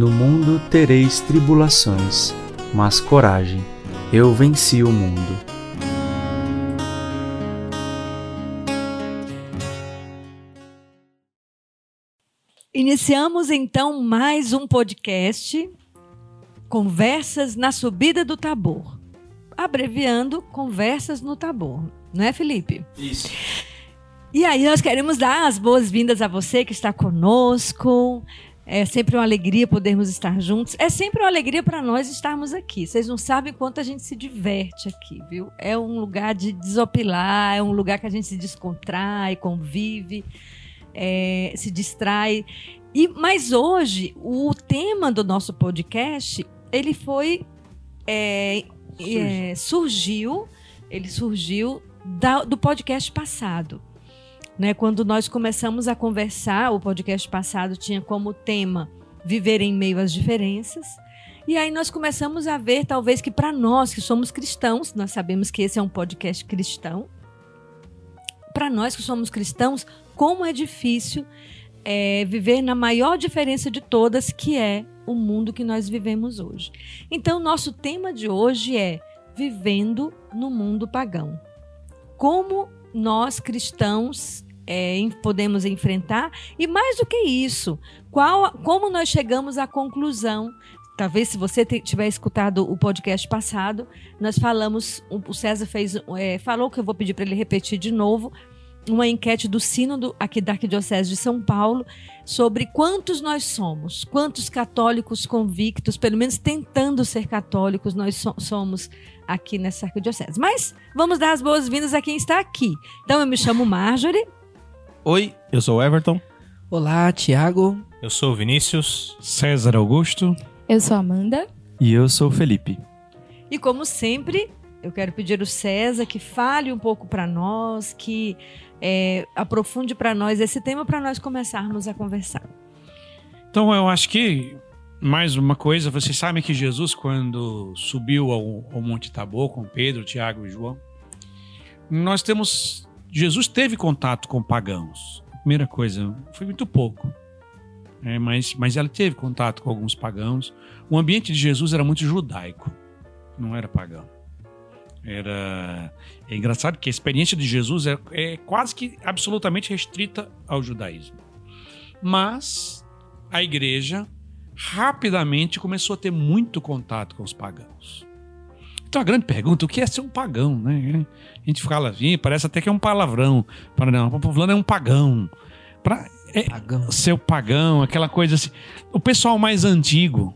No mundo tereis tribulações, mas coragem, eu venci o mundo. Iniciamos então mais um podcast, Conversas na Subida do Tabor. Abreviando, Conversas no Tabor. Não é, Felipe? Isso. E aí, nós queremos dar as boas-vindas a você que está conosco. É sempre uma alegria podermos estar juntos. É sempre uma alegria para nós estarmos aqui. Vocês não sabem quanto a gente se diverte aqui, viu? É um lugar de desopilar, é um lugar que a gente se descontrai, convive é, se distrai. E, mas hoje, o tema do nosso podcast, ele foi. É, é, surgiu, ele surgiu da, do podcast passado. Né? Quando nós começamos a conversar, o podcast passado tinha como tema viver em meio às diferenças. E aí nós começamos a ver, talvez, que para nós que somos cristãos, nós sabemos que esse é um podcast cristão, para nós que somos cristãos, como é difícil é, viver na maior diferença de todas, que é o mundo que nós vivemos hoje. Então, nosso tema de hoje é vivendo no mundo pagão. Como nós cristãos é, podemos enfrentar e mais do que isso, qual, como nós chegamos à conclusão talvez se você tiver escutado o podcast passado, nós falamos, o César fez, é, falou que eu vou pedir para ele repetir de novo, uma enquete do Sínodo aqui da Arquidiocese de São Paulo sobre quantos nós somos, quantos católicos convictos, pelo menos tentando ser católicos, nós so somos aqui nessa Arquidiocese. Mas vamos dar as boas-vindas a quem está aqui. Então eu me chamo Marjorie. Oi, eu sou o Everton. Olá, Tiago. Eu sou o Vinícius. César Augusto. Eu sou Amanda. E eu sou o Felipe. E como sempre, eu quero pedir ao César que fale um pouco para nós, que é, aprofunde para nós esse tema para nós começarmos a conversar. Então, eu acho que mais uma coisa, vocês sabem que Jesus, quando subiu ao, ao Monte Tabor com Pedro, Tiago e João, nós temos. Jesus teve contato com pagãos. Primeira coisa, foi muito pouco. É, mas, mas ela teve contato com alguns pagãos. O ambiente de Jesus era muito judaico, não era pagão. Era é engraçado que a experiência de Jesus é, é quase que absolutamente restrita ao judaísmo. Mas a igreja rapidamente começou a ter muito contato com os pagãos. Então a grande pergunta, o que é ser um pagão, né? A gente fala assim, parece até que é um palavrão. Para não, o fulano é um pagão. Para é, pagão. ser pagão, aquela coisa assim. O pessoal mais antigo,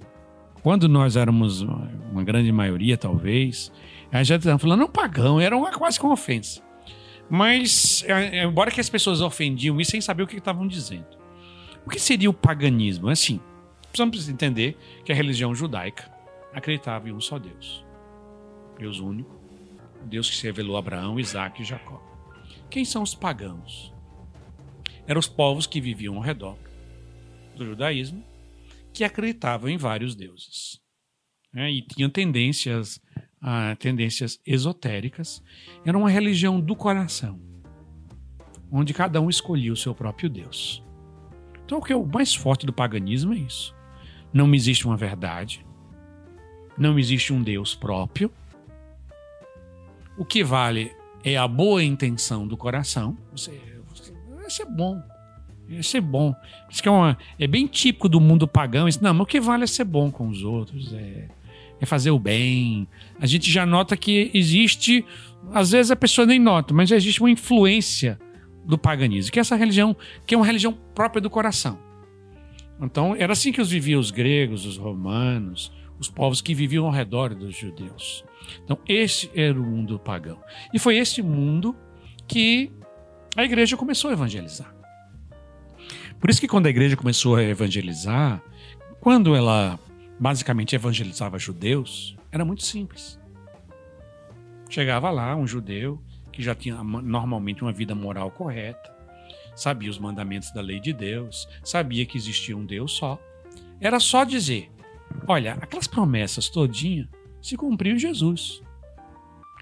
quando nós éramos uma grande maioria, talvez, Aí já estavam falando, um pagão, era uma, quase que uma ofensa. Mas, é, é, embora que as pessoas ofendiam isso sem saber o que estavam dizendo. O que seria o paganismo? Assim, precisamos entender que a religião judaica acreditava em um só Deus. Deus único. Deus que se revelou a Abraão, Isaac e Jacó. Quem são os pagãos? Eram os povos que viviam ao redor do judaísmo, que acreditavam em vários deuses. Né? E tinham tendências a tendências esotéricas, era uma religião do coração, onde cada um escolhia o seu próprio Deus. Então, o que é o mais forte do paganismo é isso. Não existe uma verdade, não existe um Deus próprio. O que vale é a boa intenção do coração. Você, isso é bom. Isso é bom. Isso é, uma, é bem típico do mundo pagão. Isso, não, mas o que vale é ser bom com os outros. É, é fazer o bem. A gente já nota que existe, às vezes a pessoa nem nota, mas já existe uma influência do paganismo, que é essa religião, que é uma religião própria do coração. Então, era assim que os viviam os gregos, os romanos, os povos que viviam ao redor dos judeus. Então, esse era o mundo pagão. E foi esse mundo que a igreja começou a evangelizar. Por isso que quando a igreja começou a evangelizar, quando ela basicamente evangelizava judeus, era muito simples. Chegava lá um judeu que já tinha normalmente uma vida moral correta, sabia os mandamentos da lei de Deus, sabia que existia um Deus só. Era só dizer: olha, aquelas promessas todinha se cumpriu em Jesus.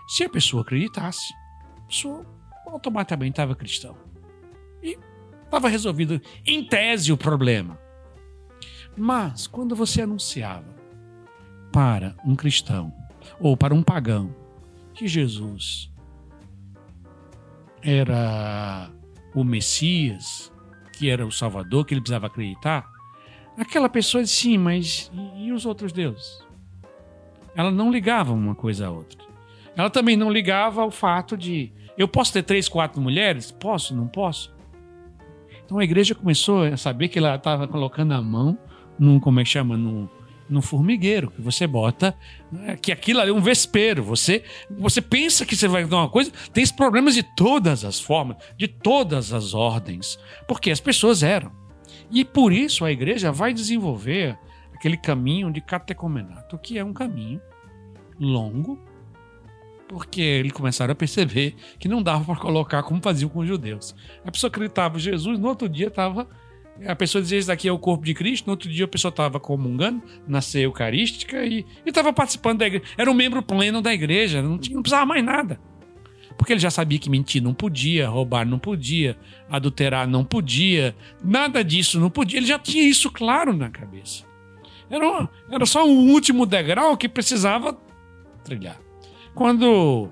Se a pessoa acreditasse, a pessoa automaticamente estava cristão. E estava resolvido, em tese, o problema. Mas quando você anunciava para um cristão ou para um pagão que Jesus era o Messias, que era o Salvador, que ele precisava acreditar, aquela pessoa disse, sim, mas e, e os outros deuses? Ela não ligava uma coisa à outra. Ela também não ligava ao fato de eu posso ter três, quatro mulheres? Posso, não posso? Então a igreja começou a saber que ela estava colocando a mão num, como é que chama, num, num formigueiro, que você bota, né, que aquilo ali é um vespeiro. Você, você pensa que você vai dar uma coisa, tem problemas de todas as formas, de todas as ordens, porque as pessoas eram. E por isso a igreja vai desenvolver aquele caminho de catecomenato, que é um caminho longo, porque eles começaram a perceber que não dava para colocar como faziam com os judeus. A pessoa acreditava em Jesus, no outro dia estava a pessoa dizia isso daqui é o corpo de Cristo, no outro dia a pessoa estava comungando na eucarística e estava participando da igreja. Era um membro pleno da igreja, não, tinha, não precisava mais nada. Porque ele já sabia que mentir não podia, roubar não podia, adulterar não podia, nada disso não podia. Ele já tinha isso claro na cabeça. Era, era só um último degrau que precisava trilhar. Quando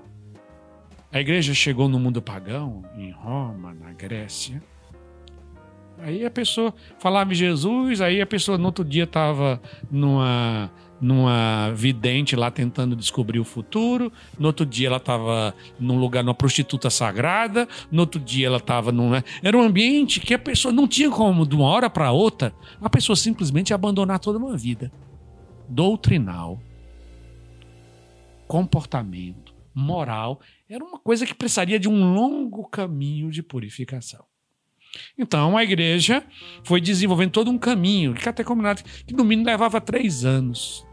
a igreja chegou no mundo pagão, em Roma, na Grécia, Aí a pessoa falava em Jesus, aí a pessoa no outro dia estava numa, numa vidente lá tentando descobrir o futuro, no outro dia ela estava num lugar, numa prostituta sagrada, no outro dia ela estava num. Né? Era um ambiente que a pessoa não tinha como, de uma hora para outra, a pessoa simplesmente abandonar toda uma vida doutrinal, comportamento, moral. Era uma coisa que precisaria de um longo caminho de purificação. Então a igreja foi desenvolvendo todo um caminho, que até combinado, que no mínimo levava três anos.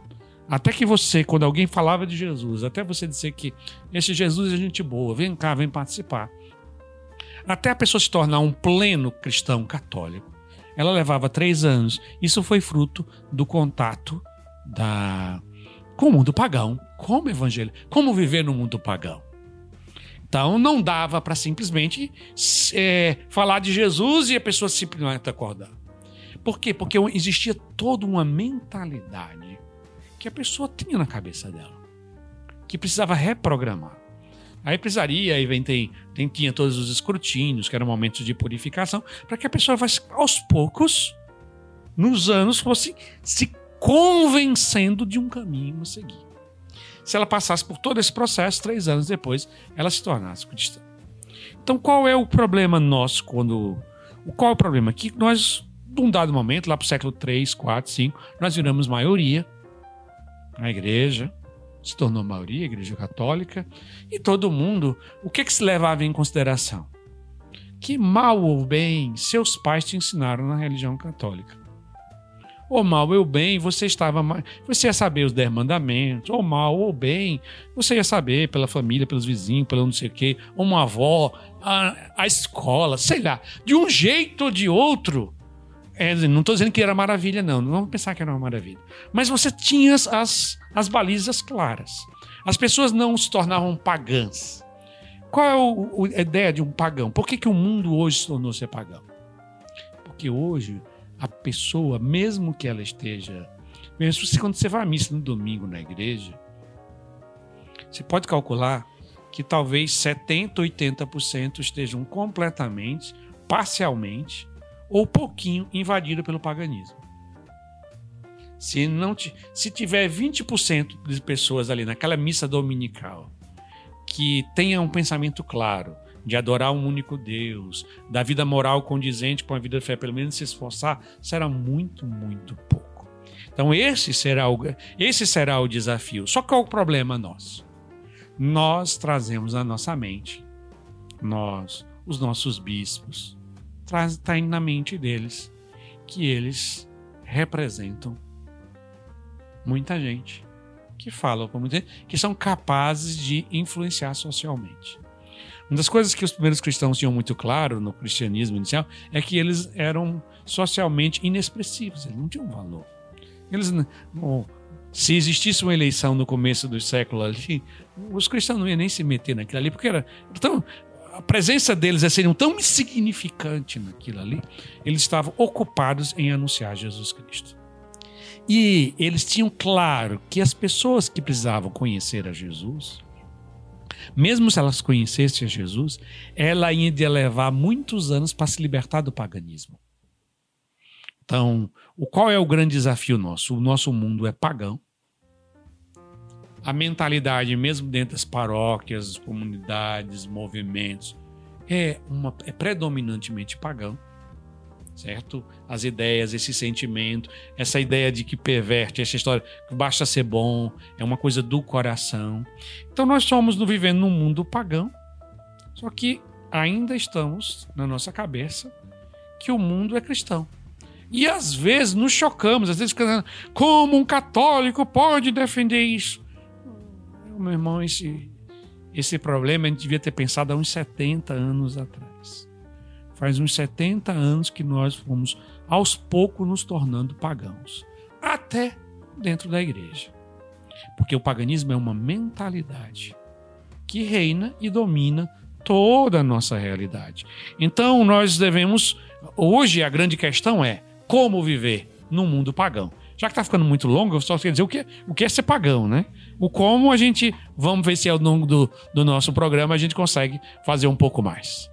Até que você, quando alguém falava de Jesus, até você dizer que esse Jesus é gente boa, vem cá, vem participar. Até a pessoa se tornar um pleno cristão católico, ela levava três anos. Isso foi fruto do contato da com o mundo pagão, como evangelho, como viver no mundo pagão. Então não dava para simplesmente é, falar de Jesus e a pessoa simplesmente acordar. Por quê? Porque existia toda uma mentalidade que a pessoa tinha na cabeça dela, que precisava reprogramar. Aí precisaria, aí vem, tem, tem, tinha todos os escrutínios, que eram momentos de purificação, para que a pessoa, aos poucos, nos anos, fosse se convencendo de um caminho a seguir se ela passasse por todo esse processo, três anos depois, ela se tornasse cristã. Então, qual é o problema nosso quando. Qual é o problema? Que nós, num dado momento, lá para o século 3, 4, 5, nós viramos maioria na igreja, se tornou maioria, a igreja católica, e todo mundo, o que, que se levava em consideração? Que mal ou bem seus pais te ensinaram na religião católica ou mal ou bem, você estava você ia saber os dez mandamentos, ou mal ou bem, você ia saber pela família, pelos vizinhos, pelo não sei o quê, uma avó, a, a escola, sei lá, de um jeito ou de outro. É, não estou dizendo que era maravilha, não. Não vamos pensar que era uma maravilha. Mas você tinha as, as balizas claras. As pessoas não se tornavam pagãs. Qual é a ideia de um pagão? Por que, que o mundo hoje se tornou ser pagão? Porque hoje a pessoa, mesmo que ela esteja. Mesmo se quando você vai à missa no domingo na igreja, você pode calcular que talvez 70%, 80% estejam completamente, parcialmente ou pouquinho invadidos pelo paganismo. Se não se tiver 20% de pessoas ali naquela missa dominical que tenham um pensamento claro, de adorar um único Deus, da vida moral condizente com a vida de fé, pelo menos se esforçar, será muito, muito pouco. Então esse será o, esse será o desafio. Só qual é o problema nosso? Nós trazemos na nossa mente, nós, os nossos bispos, traz, na mente deles que eles representam muita gente que fala com muita gente, que são capazes de influenciar socialmente. Uma das coisas que os primeiros cristãos tinham muito claro no cristianismo inicial é que eles eram socialmente inexpressivos, eles não tinham valor. Eles, se existisse uma eleição no começo do século ali, os cristãos não iam nem se meter naquilo ali, porque era tão, a presença deles é seria tão insignificante naquilo ali, eles estavam ocupados em anunciar Jesus Cristo. E eles tinham claro que as pessoas que precisavam conhecer a Jesus, mesmo se elas conhecessem a Jesus, ela ia levar muitos anos para se libertar do paganismo. Então, o qual é o grande desafio nosso? O nosso mundo é pagão. A mentalidade, mesmo dentro das paróquias, comunidades, movimentos, é, uma, é predominantemente pagão certo? As ideias, esse sentimento, essa ideia de que perverte, essa história que basta ser bom, é uma coisa do coração. Então nós somos vivendo num mundo pagão, só que ainda estamos na nossa cabeça que o mundo é cristão. E às vezes nos chocamos, às vezes como um católico pode defender isso? Meu irmão, esse, esse problema a gente devia ter pensado há uns 70 anos atrás. Faz uns 70 anos que nós fomos aos poucos nos tornando pagãos, até dentro da igreja. Porque o paganismo é uma mentalidade que reina e domina toda a nossa realidade. Então nós devemos, hoje a grande questão é como viver no mundo pagão. Já que está ficando muito longo, eu só quero dizer o que, o que é ser pagão, né? O como a gente, vamos ver se ao longo do, do nosso programa a gente consegue fazer um pouco mais.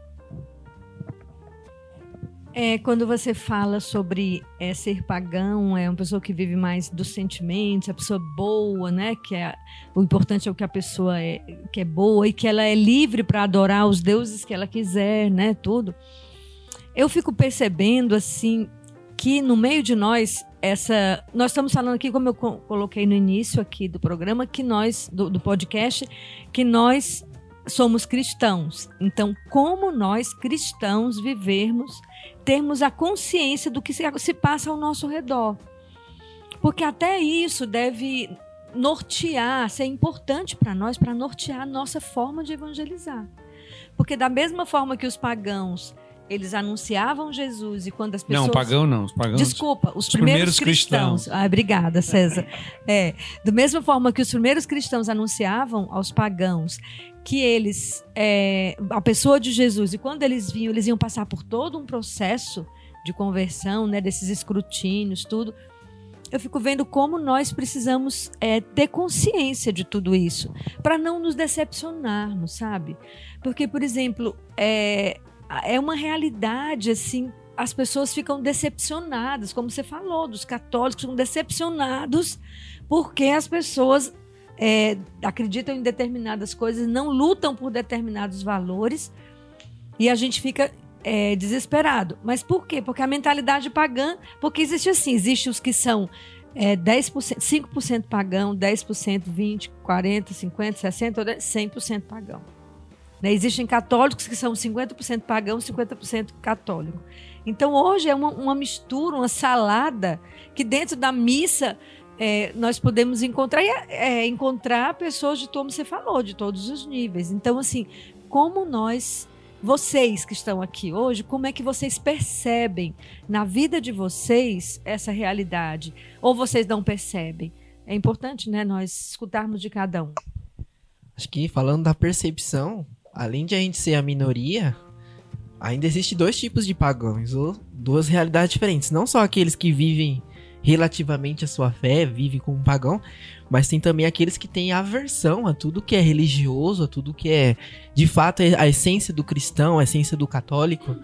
É, quando você fala sobre é, ser pagão, é uma pessoa que vive mais dos sentimentos, a pessoa boa, né? Que é, o importante é o que a pessoa é, que é boa e que ela é livre para adorar os deuses que ela quiser, né? Tudo. Eu fico percebendo assim que no meio de nós essa, nós estamos falando aqui, como eu coloquei no início aqui do programa, que nós do, do podcast, que nós somos cristãos. Então, como nós cristãos vivermos termos a consciência do que se passa ao nosso redor. Porque até isso deve nortear, ser importante para nós, para nortear a nossa forma de evangelizar. Porque da mesma forma que os pagãos eles anunciavam Jesus e quando as pessoas. Não, pagão não, os pagãos. Desculpa, os, os primeiros, primeiros, cristãos. cristãos. Ah, obrigada, César. É, da mesma forma que os primeiros cristãos anunciavam aos pagãos que eles, é, a pessoa de Jesus, e quando eles vinham, eles iam passar por todo um processo de conversão, né, desses escrutínios, tudo. Eu fico vendo como nós precisamos é, ter consciência de tudo isso, para não nos decepcionarmos, sabe? Porque, por exemplo, é, é uma realidade assim as pessoas ficam decepcionadas, como você falou, dos católicos ficam decepcionados porque as pessoas é, acreditam em determinadas coisas, não lutam por determinados valores e a gente fica é, desesperado. Mas por quê? Porque a mentalidade pagã, porque existe assim, existe os que são é, 10%, 5% pagão, 10%, 20%, 40%, 50%, 60%, 100% pagão. Né? Existem católicos que são 50% pagão, 50% católico. Então hoje é uma, uma mistura, uma salada que dentro da missa é, nós podemos encontrar é, encontrar pessoas de como você falou, de todos os níveis. Então, assim, como nós, vocês que estão aqui hoje, como é que vocês percebem na vida de vocês essa realidade? Ou vocês não percebem? É importante, né, nós escutarmos de cada um. Acho que falando da percepção, além de a gente ser a minoria, ainda existe dois tipos de pagãos, ou duas realidades diferentes. Não só aqueles que vivem relativamente à sua fé, vive como pagão, mas tem também aqueles que têm aversão a tudo que é religioso, a tudo que é de fato a essência do cristão, a essência do católico,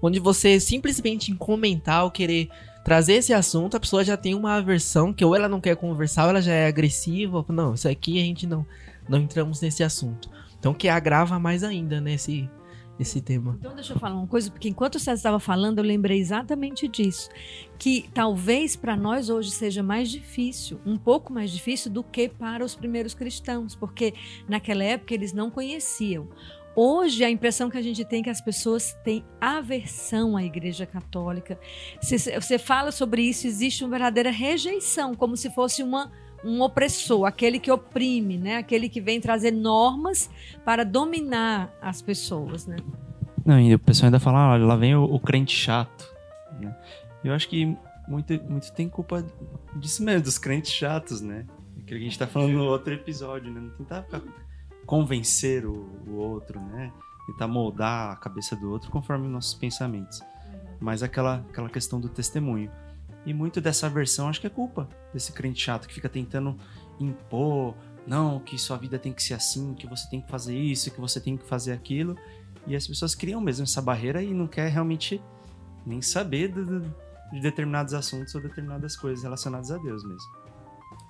onde você simplesmente em comentar ou querer trazer esse assunto, a pessoa já tem uma aversão que ou ela não quer conversar, ou ela já é agressiva, ou, não, isso aqui a gente não não entramos nesse assunto. Então que agrava mais ainda né, esse tema. Então deixa eu falar uma coisa, porque enquanto o César estava falando, eu lembrei exatamente disso. Que talvez para nós hoje seja mais difícil, um pouco mais difícil do que para os primeiros cristãos, porque naquela época eles não conheciam. Hoje a impressão que a gente tem é que as pessoas têm aversão à Igreja Católica. Você fala sobre isso, existe uma verdadeira rejeição, como se fosse uma um opressor, aquele que oprime, né? Aquele que vem trazer normas para dominar as pessoas, né? Não, e o pessoal ainda fala, olha, lá vem o, o crente chato. Né? Eu acho que muito, muito tem culpa disso mesmo, dos crentes chatos, né? Aquilo que a gente tá falando no outro episódio, né? Não tentar ficar, convencer o, o outro, né? Tentar moldar a cabeça do outro conforme os nossos pensamentos. Mas aquela, aquela questão do testemunho. E muito dessa aversão acho que é culpa desse crente chato que fica tentando impor, não, que sua vida tem que ser assim, que você tem que fazer isso, que você tem que fazer aquilo. E as pessoas criam mesmo essa barreira e não quer realmente nem saber do, de determinados assuntos ou determinadas coisas relacionadas a Deus mesmo.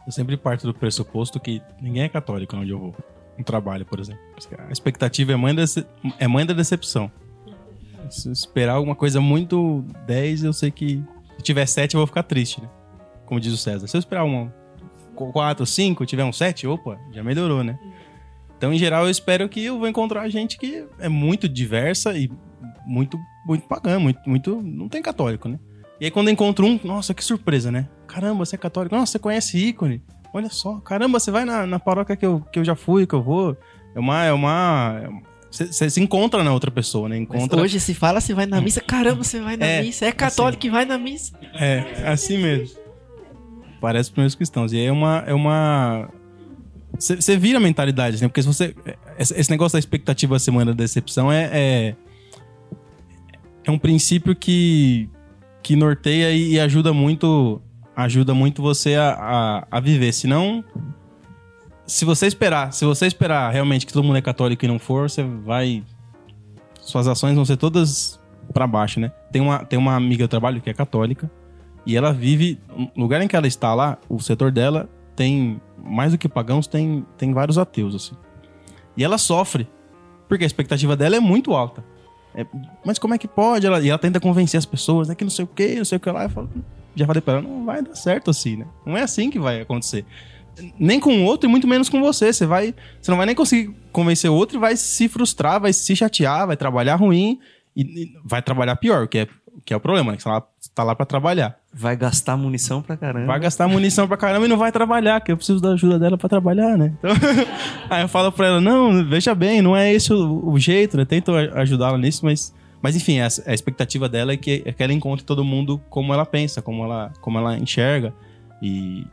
Eu sempre parto do pressuposto que ninguém é católico onde eu vou. Um trabalho, por exemplo. A expectativa é mãe da, é mãe da decepção. Se esperar alguma coisa muito 10, eu sei que se tiver 7 eu vou ficar triste, né? Como diz o César. Se eu esperar um 4, 5, tiver um 7, opa, já melhorou, né? Então, em geral, eu espero que eu vou encontrar gente que é muito diversa e muito, muito pagã, muito, muito. Não tem católico, né? E aí, quando eu encontro um, nossa, que surpresa, né? Caramba, você é católico. Nossa, você conhece ícone. Olha só, caramba, você vai na, na paróquia que eu, que eu já fui, que eu vou. É uma. É uma você se encontra na outra pessoa, né? Encontra... Mas hoje se fala, você vai na missa. Caramba, você vai na é, missa. É católico assim, vai na missa. É, assim mesmo. Parece primeiros cristãos. E aí é uma. É uma... Você vira a mentalidade, né? Porque se você. Esse negócio da expectativa semana da decepção é, é. É um princípio que. que norteia e ajuda muito. Ajuda muito você a, a, a viver. Senão. Se você esperar, se você esperar realmente que todo mundo é católico e não for, você vai. Suas ações vão ser todas para baixo, né? Tem uma, tem uma amiga do trabalho que é católica. E ela vive. No lugar em que ela está lá, o setor dela tem. Mais do que pagãos, tem, tem vários ateus, assim. E ela sofre. Porque a expectativa dela é muito alta. É, mas como é que pode? Ela, e ela tenta convencer as pessoas, né? Que não sei o que, não sei o que lá. Eu falo, já falei pra ela, não vai dar certo assim, né? Não é assim que vai acontecer. Nem com o outro e muito menos com você. Você vai. Você não vai nem conseguir convencer o outro e vai se frustrar, vai se chatear, vai trabalhar ruim e, e vai trabalhar pior, que é, que é o problema, né? Que você tá lá, tá lá pra trabalhar. Vai gastar munição pra caramba. Vai gastar munição pra caramba e não vai trabalhar, que eu preciso da ajuda dela pra trabalhar, né? Então, aí eu falo pra ela, não, veja bem, não é esse o, o jeito, né? Tento ajudá-la nisso, mas... Mas enfim, a, a expectativa dela é que, é que ela encontre todo mundo como ela pensa, como ela, como ela enxerga. E,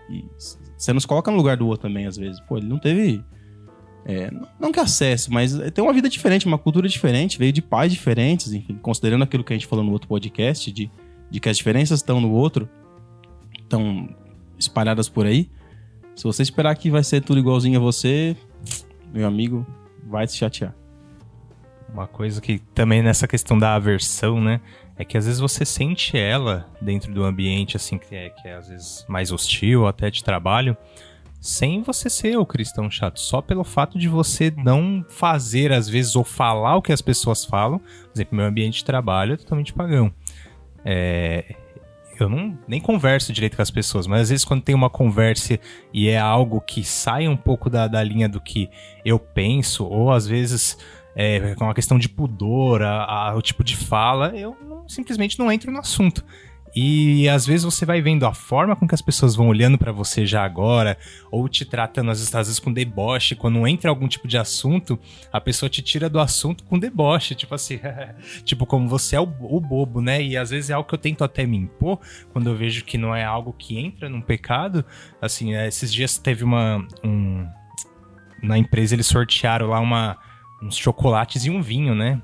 você nos coloca no lugar do outro também, às vezes. Pô, ele não teve... É, não que acesso, mas tem uma vida diferente, uma cultura diferente, veio de pais diferentes, enfim, considerando aquilo que a gente falou no outro podcast, de de que as diferenças estão no outro, estão espalhadas por aí. Se você esperar que vai ser tudo igualzinho a você, meu amigo, vai se chatear. Uma coisa que também nessa questão da aversão, né? É que às vezes você sente ela dentro do ambiente, assim, que é, que é às vezes mais hostil, até de trabalho, sem você ser o cristão chato, só pelo fato de você não fazer, às vezes, ou falar o que as pessoas falam. Por exemplo, meu ambiente de trabalho é totalmente pagão. É, eu não nem converso direito com as pessoas, mas às vezes quando tem uma conversa e é algo que sai um pouco da, da linha do que eu penso, ou às vezes é, com uma questão de pudor, a, a, o tipo de fala, eu não, simplesmente não entro no assunto. E às vezes você vai vendo a forma com que as pessoas vão olhando para você já agora, ou te tratando às vezes, às vezes com deboche, quando entra algum tipo de assunto, a pessoa te tira do assunto com deboche, tipo assim, tipo como você é o, o, bobo, né? E às vezes é algo que eu tento até me impor, quando eu vejo que não é algo que entra num pecado. Assim, é, esses dias teve uma. Um, na empresa eles sortearam lá uma, uns chocolates e um vinho, né?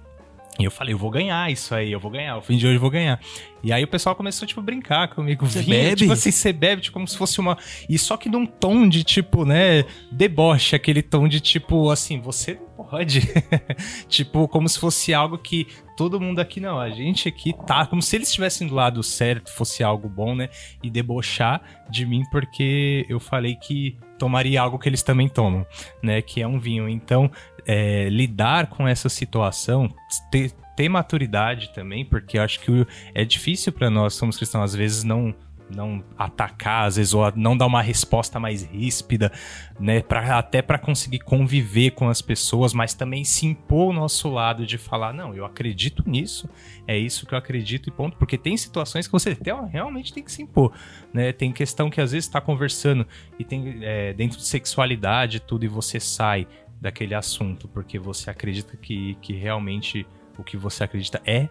E eu falei, eu vou ganhar isso aí, eu vou ganhar, o fim de hoje eu vou ganhar. E aí o pessoal começou, tipo, a brincar comigo. Você Vinha, bebe? Tipo assim, você bebe, tipo, como se fosse uma... E só que num tom de, tipo, né, deboche, aquele tom de, tipo, assim, você não pode. tipo, como se fosse algo que todo mundo aqui, não, a gente aqui tá... Como se eles estivessem do lado certo, fosse algo bom, né? E debochar de mim porque eu falei que tomaria algo que eles também tomam, né? Que é um vinho. Então, é, lidar com essa situação, ter, ter maturidade também, porque acho que é difícil para nós, somos cristãos, às vezes não não atacar, às vezes, ou não dar uma resposta mais ríspida, né? Pra, até para conseguir conviver com as pessoas, mas também se impor o nosso lado de falar, não, eu acredito nisso, é isso que eu acredito e ponto. Porque tem situações que você tem, realmente tem que se impor, né? Tem questão que às vezes está conversando e tem é, dentro de sexualidade tudo e você sai daquele assunto, porque você acredita que, que realmente o que você acredita é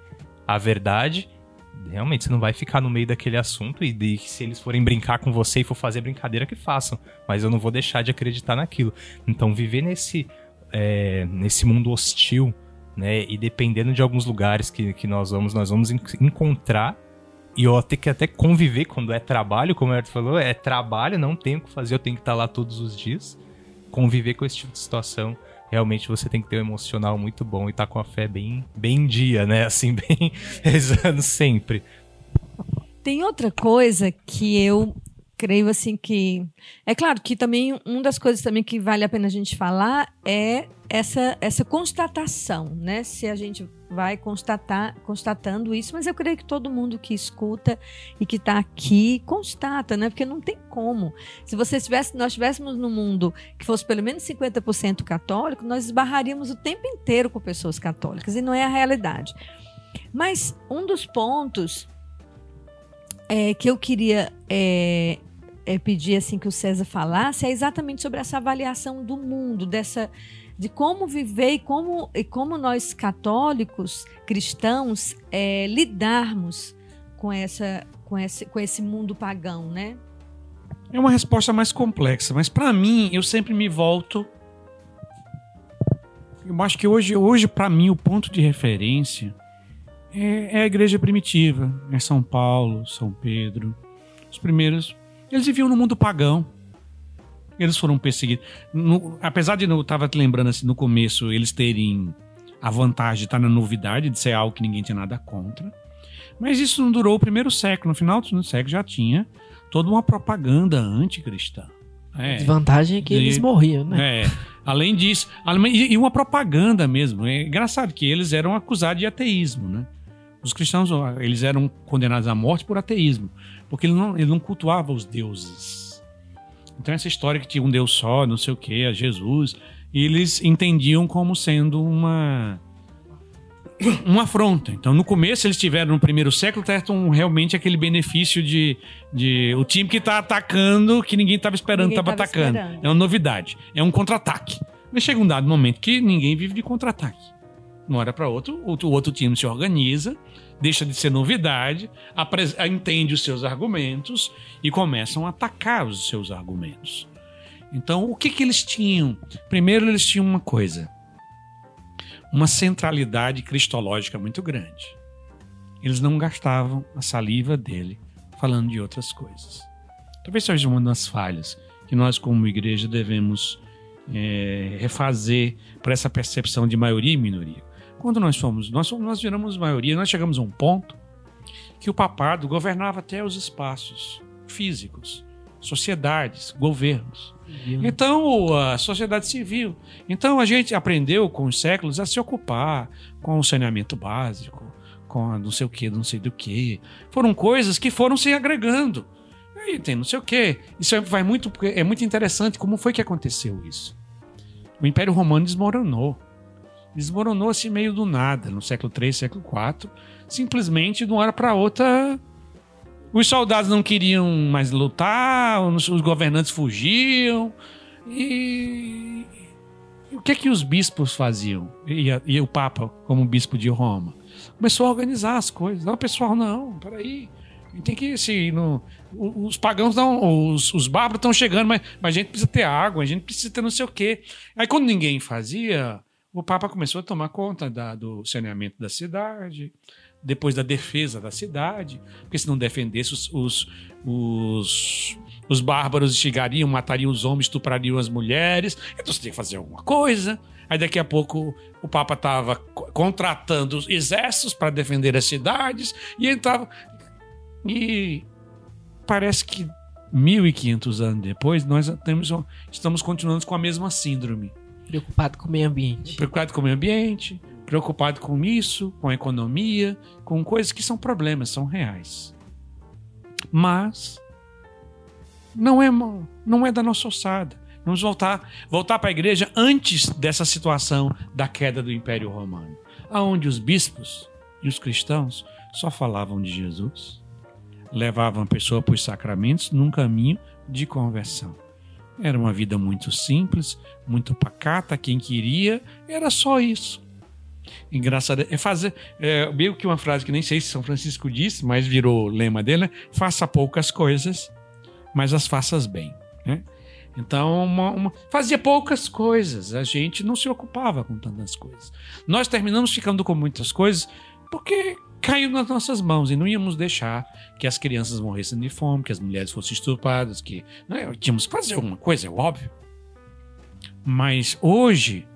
a verdade. Realmente, você não vai ficar no meio daquele assunto e de, se eles forem brincar com você e for fazer brincadeira, que façam. Mas eu não vou deixar de acreditar naquilo. Então, viver nesse, é, nesse mundo hostil, né? E dependendo de alguns lugares que, que nós vamos, nós vamos encontrar e eu tenho que até conviver quando é trabalho, como o Herto falou, é trabalho, não tenho o que fazer, eu tenho que estar lá todos os dias. Conviver com esse tipo de situação, realmente você tem que ter um emocional muito bom e estar com a fé bem, bem em dia, né? Assim, bem rezando sempre. Tem outra coisa que eu creio assim que é claro que também uma das coisas também que vale a pena a gente falar é essa essa constatação, né? Se a gente vai constatar constatando isso, mas eu creio que todo mundo que escuta e que está aqui constata, né? Porque não tem como. Se você tivesse, nós estivéssemos num mundo que fosse pelo menos 50% católico, nós esbarraríamos o tempo inteiro com pessoas católicas e não é a realidade. Mas um dos pontos é, que eu queria é, é, pedir assim que o César falasse é exatamente sobre essa avaliação do mundo, dessa de como viver e como, e como nós católicos, cristãos, é, lidarmos com, essa, com, esse, com esse mundo pagão, né? É uma resposta mais complexa, mas para mim eu sempre me volto. Eu acho que hoje, hoje para mim o ponto de referência é, é a igreja primitiva, é São Paulo, São Pedro, os primeiros eles viviam no mundo pagão. Eles foram perseguidos. No, apesar de, eu estava te lembrando assim, no começo, eles terem a vantagem de estar na novidade, de ser algo que ninguém tinha nada contra. Mas isso não durou o primeiro século. No final do século já tinha toda uma propaganda anticristã. É. A desvantagem é que eles morriam, né? É. Além disso, e uma propaganda mesmo. É engraçado que eles eram acusados de ateísmo, né? Os cristãos, eles eram condenados à morte por ateísmo. Porque ele não, ele não cultuava os deuses. Então, essa história que tinha um Deus só, não sei o que, a Jesus, eles entendiam como sendo uma uma afronta. Então, no começo, eles tiveram, no primeiro século, um, realmente aquele benefício de, de o time que está atacando, que ninguém estava esperando, estava atacando. Esperando. É uma novidade. É um contra-ataque. Mas chega um dado momento que ninguém vive de contra-ataque. Uma hora para outro, o outro time se organiza deixa de ser novidade, entende os seus argumentos e começam a atacar os seus argumentos. Então, o que, que eles tinham? Primeiro, eles tinham uma coisa: uma centralidade cristológica muito grande. Eles não gastavam a saliva dele falando de outras coisas. Talvez seja uma das falhas que nós, como igreja, devemos é, refazer para essa percepção de maioria e minoria. Quando nós fomos, nós, fomos, nós viramos maioria, nós chegamos a um ponto que o papado governava até os espaços físicos, sociedades, governos. Então, a sociedade civil. Então, a gente aprendeu com os séculos a se ocupar com o saneamento básico, com não sei o que, não sei do que. Foram coisas que foram se agregando. Aí tem não sei o que. Isso é, vai muito, é muito interessante como foi que aconteceu isso. O Império Romano desmoronou desmoronou assim meio do nada, no século III, século IV. Simplesmente de uma hora para outra, os soldados não queriam mais lutar, os governantes fugiam. E, e o que é que os bispos faziam? E, a, e, o Papa, como bispo de Roma? Começou a organizar as coisas. Não, pessoal, não, peraí. Tem que se no, os pagãos não, os, os bárbaros estão chegando, mas, mas a gente precisa ter água, a gente precisa ter não sei o quê. Aí quando ninguém fazia, o Papa começou a tomar conta da, do saneamento da cidade, depois da defesa da cidade, porque se não defendesse, os, os, os, os bárbaros chegariam, matariam os homens, estuprariam as mulheres, então você tem que fazer alguma coisa. Aí daqui a pouco o Papa estava contratando exércitos para defender as cidades, e entrava. E parece que 1500 anos depois, nós temos, estamos continuando com a mesma síndrome. Preocupado com o meio ambiente. Preocupado com o meio ambiente, preocupado com isso, com a economia, com coisas que são problemas, são reais. Mas não é, não é da nossa ossada. Vamos voltar, voltar para a igreja antes dessa situação da queda do Império Romano, aonde os bispos e os cristãos só falavam de Jesus, levavam a pessoa para os sacramentos num caminho de conversão. Era uma vida muito simples, muito pacata. Quem queria era só isso. Engraçado é fazer é, meio que uma frase que nem sei se São Francisco disse, mas virou lema dele: né? faça poucas coisas, mas as faças bem. Né? Então, uma, uma, fazia poucas coisas, a gente não se ocupava com tantas coisas. Nós terminamos ficando com muitas coisas porque caiu nas nossas mãos e não íamos deixar que as crianças morressem de fome, que as mulheres fossem estupradas, que né, tínhamos que fazer alguma coisa, é óbvio. Mas hoje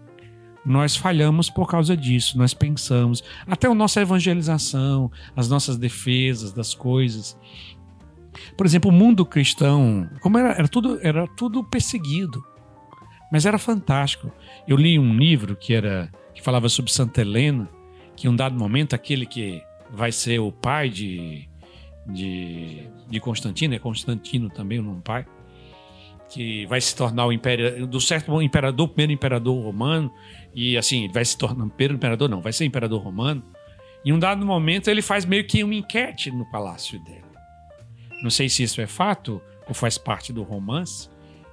nós falhamos por causa disso, nós pensamos, até a nossa evangelização, as nossas defesas das coisas. Por exemplo, o mundo cristão, como era, era tudo, era tudo perseguido, mas era fantástico. Eu li um livro que era que falava sobre Santa Helena, que em um dado momento aquele que vai ser o pai de, de, de Constantino, é Constantino também nome pai, que vai se tornar o império do certo imperador, primeiro imperador romano, e assim, ele vai se tornar primeiro imperador, não, vai ser imperador romano. Em um dado momento ele faz meio que uma enquete no palácio dele. Não sei se isso é fato ou faz parte do romance,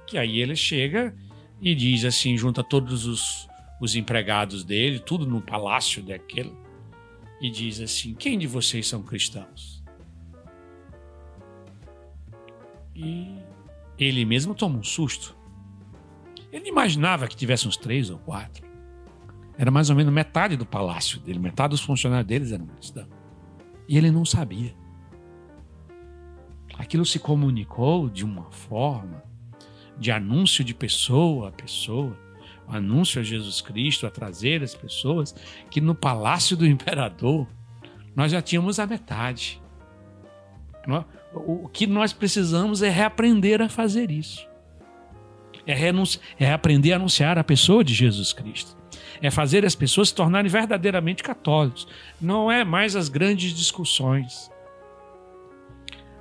que aí ele chega e diz assim, junta todos os, os empregados dele, tudo no palácio daquele, e diz assim: Quem de vocês são cristãos? E ele mesmo toma um susto. Ele imaginava que tivesse uns três ou quatro. Era mais ou menos metade do palácio dele, metade dos funcionários deles eram cristãos. E ele não sabia. Aquilo se comunicou de uma forma de anúncio de pessoa a pessoa, anúncio a Jesus Cristo, a trazer as pessoas, que no palácio do imperador nós já tínhamos a metade. O que nós precisamos é reaprender a fazer isso. É, é aprender a anunciar a pessoa de Jesus Cristo. É fazer as pessoas se tornarem verdadeiramente católicos. Não é mais as grandes discussões.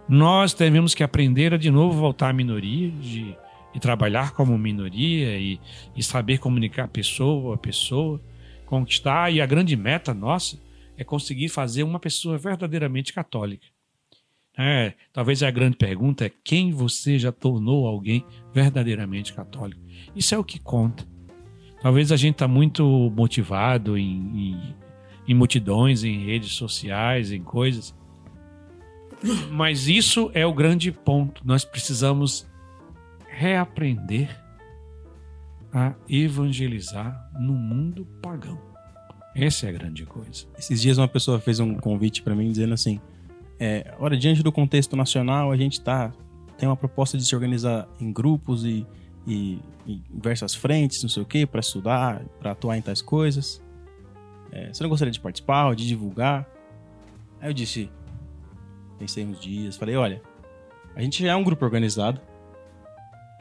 Nós devemos que aprender a de novo voltar à minoria, de e trabalhar como minoria e, e saber comunicar pessoa a pessoa, conquistar. E a grande meta nossa é conseguir fazer uma pessoa verdadeiramente católica. É, talvez a grande pergunta é quem você já tornou alguém verdadeiramente católico. Isso é o que conta. Talvez a gente está muito motivado em, em, em multidões, em redes sociais, em coisas. Mas isso é o grande ponto. Nós precisamos reaprender a evangelizar no mundo pagão. Essa é a grande coisa. Esses dias uma pessoa fez um convite para mim dizendo assim: é, olha, diante do contexto nacional, a gente tá tem uma proposta de se organizar em grupos e, e diversas frentes, não sei o que, para estudar, para atuar em tais coisas. É, você não gostaria de participar, de divulgar? Aí eu disse, pensei uns dias, falei, olha, a gente já é um grupo organizado,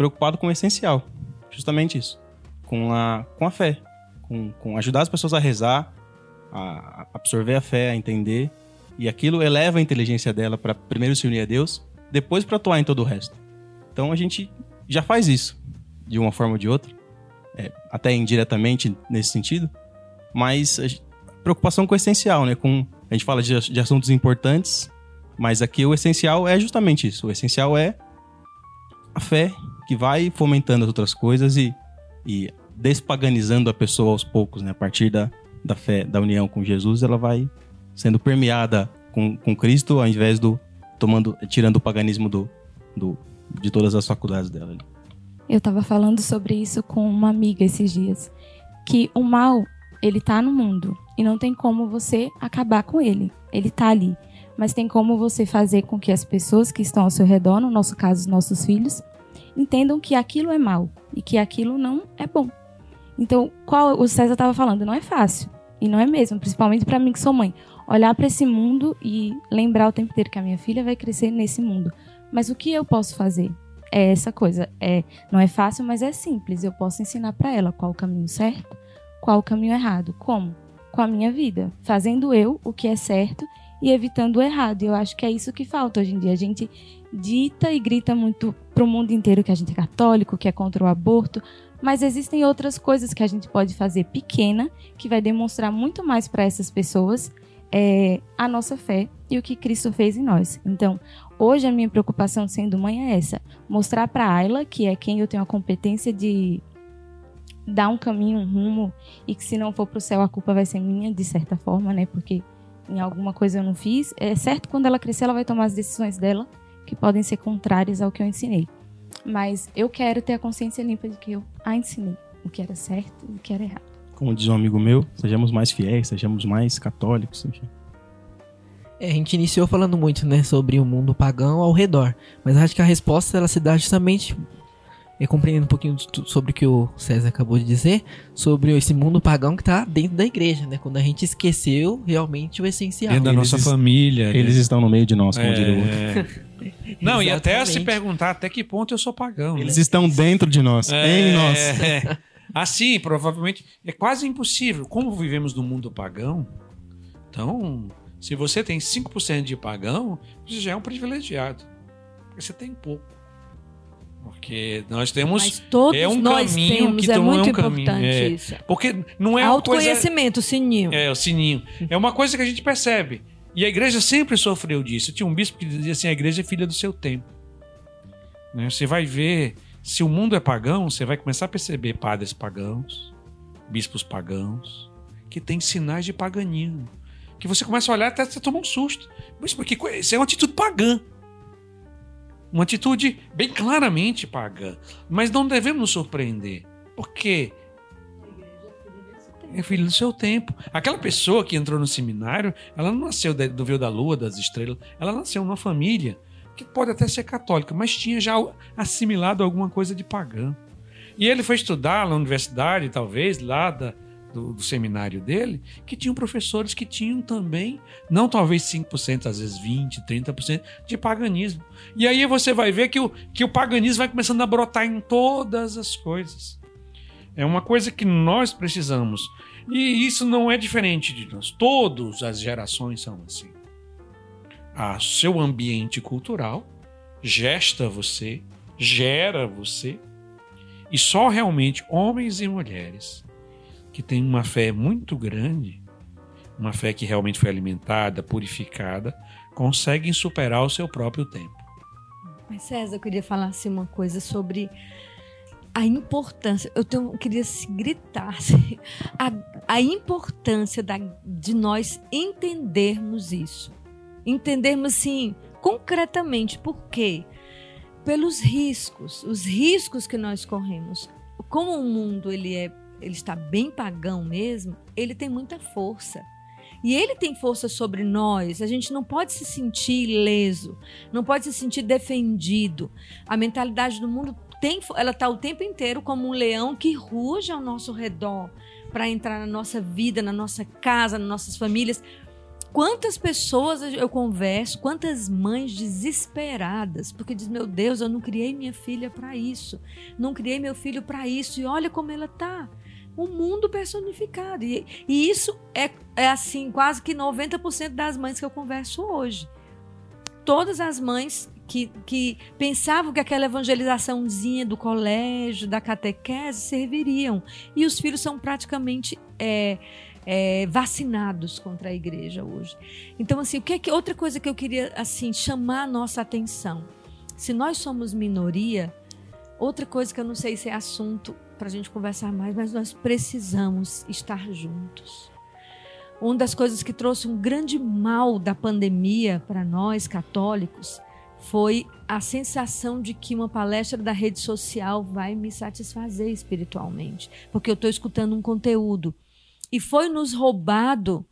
preocupado com o essencial. Justamente isso. Com a, com a fé. Com, com ajudar as pessoas a rezar, a absorver a fé, a entender. E aquilo eleva a inteligência dela para primeiro se unir a Deus, depois para atuar em todo o resto. Então a gente já faz isso, de uma forma ou de outra. É, até indiretamente nesse sentido. Mas preocupação com o essencial, né? Com, a gente fala de, de assuntos importantes, mas aqui o essencial é justamente isso. O essencial é a fé que vai fomentando as outras coisas e, e despaganizando a pessoa aos poucos, né? A partir da, da fé, da união com Jesus, ela vai sendo permeada com, com Cristo, ao invés do tomando, tirando o paganismo do, do, de todas as faculdades dela. Eu estava falando sobre isso com uma amiga esses dias, que o mal ele tá no mundo e não tem como você acabar com ele. Ele tá ali, mas tem como você fazer com que as pessoas que estão ao seu redor, no nosso caso, os nossos filhos, entendam que aquilo é mal e que aquilo não é bom. Então, qual o César estava falando, não é fácil. E não é mesmo, principalmente para mim que sou mãe. Olhar para esse mundo e lembrar o tempo inteiro que a minha filha vai crescer nesse mundo. Mas o que eu posso fazer? É essa coisa. É, não é fácil, mas é simples. Eu posso ensinar para ela qual o caminho certo, qual o caminho errado. Como? Com a minha vida, fazendo eu o que é certo e evitando o errado. E eu acho que é isso que falta hoje em dia. A gente dita e grita muito para o mundo inteiro que a gente é católico, que é contra o aborto, mas existem outras coisas que a gente pode fazer pequena que vai demonstrar muito mais para essas pessoas é, a nossa fé e o que Cristo fez em nós. Então, hoje a minha preocupação sendo mãe é essa: mostrar para Ayla, que é quem eu tenho a competência de dar um caminho, um rumo, e que se não for para o céu a culpa vai ser minha, de certa forma, né? Porque em alguma coisa eu não fiz. É certo quando ela crescer ela vai tomar as decisões dela que podem ser contrárias ao que eu ensinei. Mas eu quero ter a consciência limpa de que eu a ensinei o que era certo e o que era errado. Como diz um amigo meu, sejamos mais fiéis, sejamos mais católicos, enfim. É, a gente iniciou falando muito, né, sobre o mundo pagão ao redor, mas acho que a resposta ela se dá justamente é, compreendendo um pouquinho sobre o que o César acabou de dizer, sobre esse mundo pagão que tá dentro da igreja, né? Quando a gente esqueceu realmente o essencial. Dentro da Eles nossa família. Eles né? estão no meio de nós, como diria o outro. É. Não, e até se perguntar até que ponto eu sou pagão. né? Eles estão dentro de nós, em nós. É. Assim, provavelmente é quase impossível. Como vivemos no mundo pagão, então, se você tem 5% de pagão, você já é um privilegiado. Porque você tem pouco. Porque nós temos. Mas todos é um nós caminho temos, que é não muito é um caminho, importante é. isso. Porque não é uma coisa. Autoconhecimento, sininho. É, o sininho. É uma coisa que a gente percebe. E a igreja sempre sofreu disso. Tinha um bispo que dizia assim: a igreja é filha do seu tempo. Né? Você vai ver, se o mundo é pagão, você vai começar a perceber padres pagãos, bispos pagãos, que tem sinais de paganismo. Que você começa a olhar até você toma um susto. Mas porque isso é uma atitude pagã. Uma atitude bem claramente pagã. Mas não devemos nos surpreender. Por quê? É filho do seu tempo. Aquela pessoa que entrou no seminário, ela não nasceu do véu da lua, das estrelas. Ela nasceu numa família que pode até ser católica, mas tinha já assimilado alguma coisa de pagã. E ele foi estudar na universidade, talvez, lá da- do, do seminário dele, que tinham professores que tinham também, não talvez 5%, às vezes 20%, 30% de paganismo. E aí você vai ver que o, que o paganismo vai começando a brotar em todas as coisas. É uma coisa que nós precisamos. E isso não é diferente de nós. Todas as gerações são assim. A seu ambiente cultural gesta você, gera você. E só realmente homens e mulheres que têm uma fé muito grande, uma fé que realmente foi alimentada, purificada, conseguem superar o seu próprio tempo. Mas César, eu queria falar assim, uma coisa sobre a importância. Eu, tenho, eu queria gritar assim, a, a importância da, de nós entendermos isso. Entendermos assim, concretamente, por quê? Pelos riscos, os riscos que nós corremos. Como o mundo ele é, ele está bem pagão mesmo, ele tem muita força. E ele tem força sobre nós. A gente não pode se sentir ileso, não pode se sentir defendido. A mentalidade do mundo tem, ela está o tempo inteiro como um leão que ruge ao nosso redor para entrar na nossa vida, na nossa casa, nas nossas famílias. Quantas pessoas eu converso, quantas mães desesperadas, porque diz: Meu Deus, eu não criei minha filha para isso, não criei meu filho para isso, e olha como ela tá. O mundo personificado. E, e isso é, é assim, quase que 90% das mães que eu converso hoje. Todas as mães que, que pensavam que aquela evangelizaçãozinha do colégio, da catequese, serviriam. E os filhos são praticamente é, é, vacinados contra a igreja hoje. Então, assim, o que é que outra coisa que eu queria assim chamar a nossa atenção? Se nós somos minoria, outra coisa que eu não sei se é assunto para a gente conversar mais, mas nós precisamos estar juntos. Uma das coisas que trouxe um grande mal da pandemia para nós católicos foi a sensação de que uma palestra da rede social vai me satisfazer espiritualmente, porque eu estou escutando um conteúdo. E foi nos roubado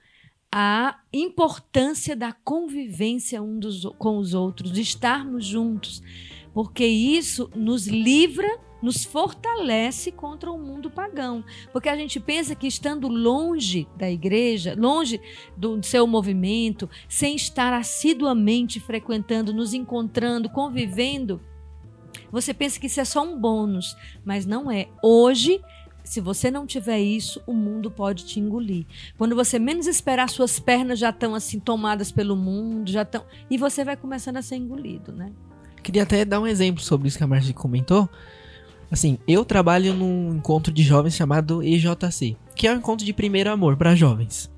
a importância da convivência um dos, com os outros, de estarmos juntos, porque isso nos livra, nos fortalece contra o mundo pagão. Porque a gente pensa que estando longe da igreja, longe do seu movimento, sem estar assiduamente frequentando, nos encontrando, convivendo, você pensa que isso é só um bônus, mas não é. Hoje se você não tiver isso, o mundo pode te engolir. Quando você menos esperar, suas pernas já estão assim tomadas pelo mundo, já estão e você vai começando a ser engolido, né? Queria até dar um exemplo sobre isso que a Marcia comentou. Assim, eu trabalho num encontro de jovens chamado EJC, que é um encontro de primeiro amor para jovens.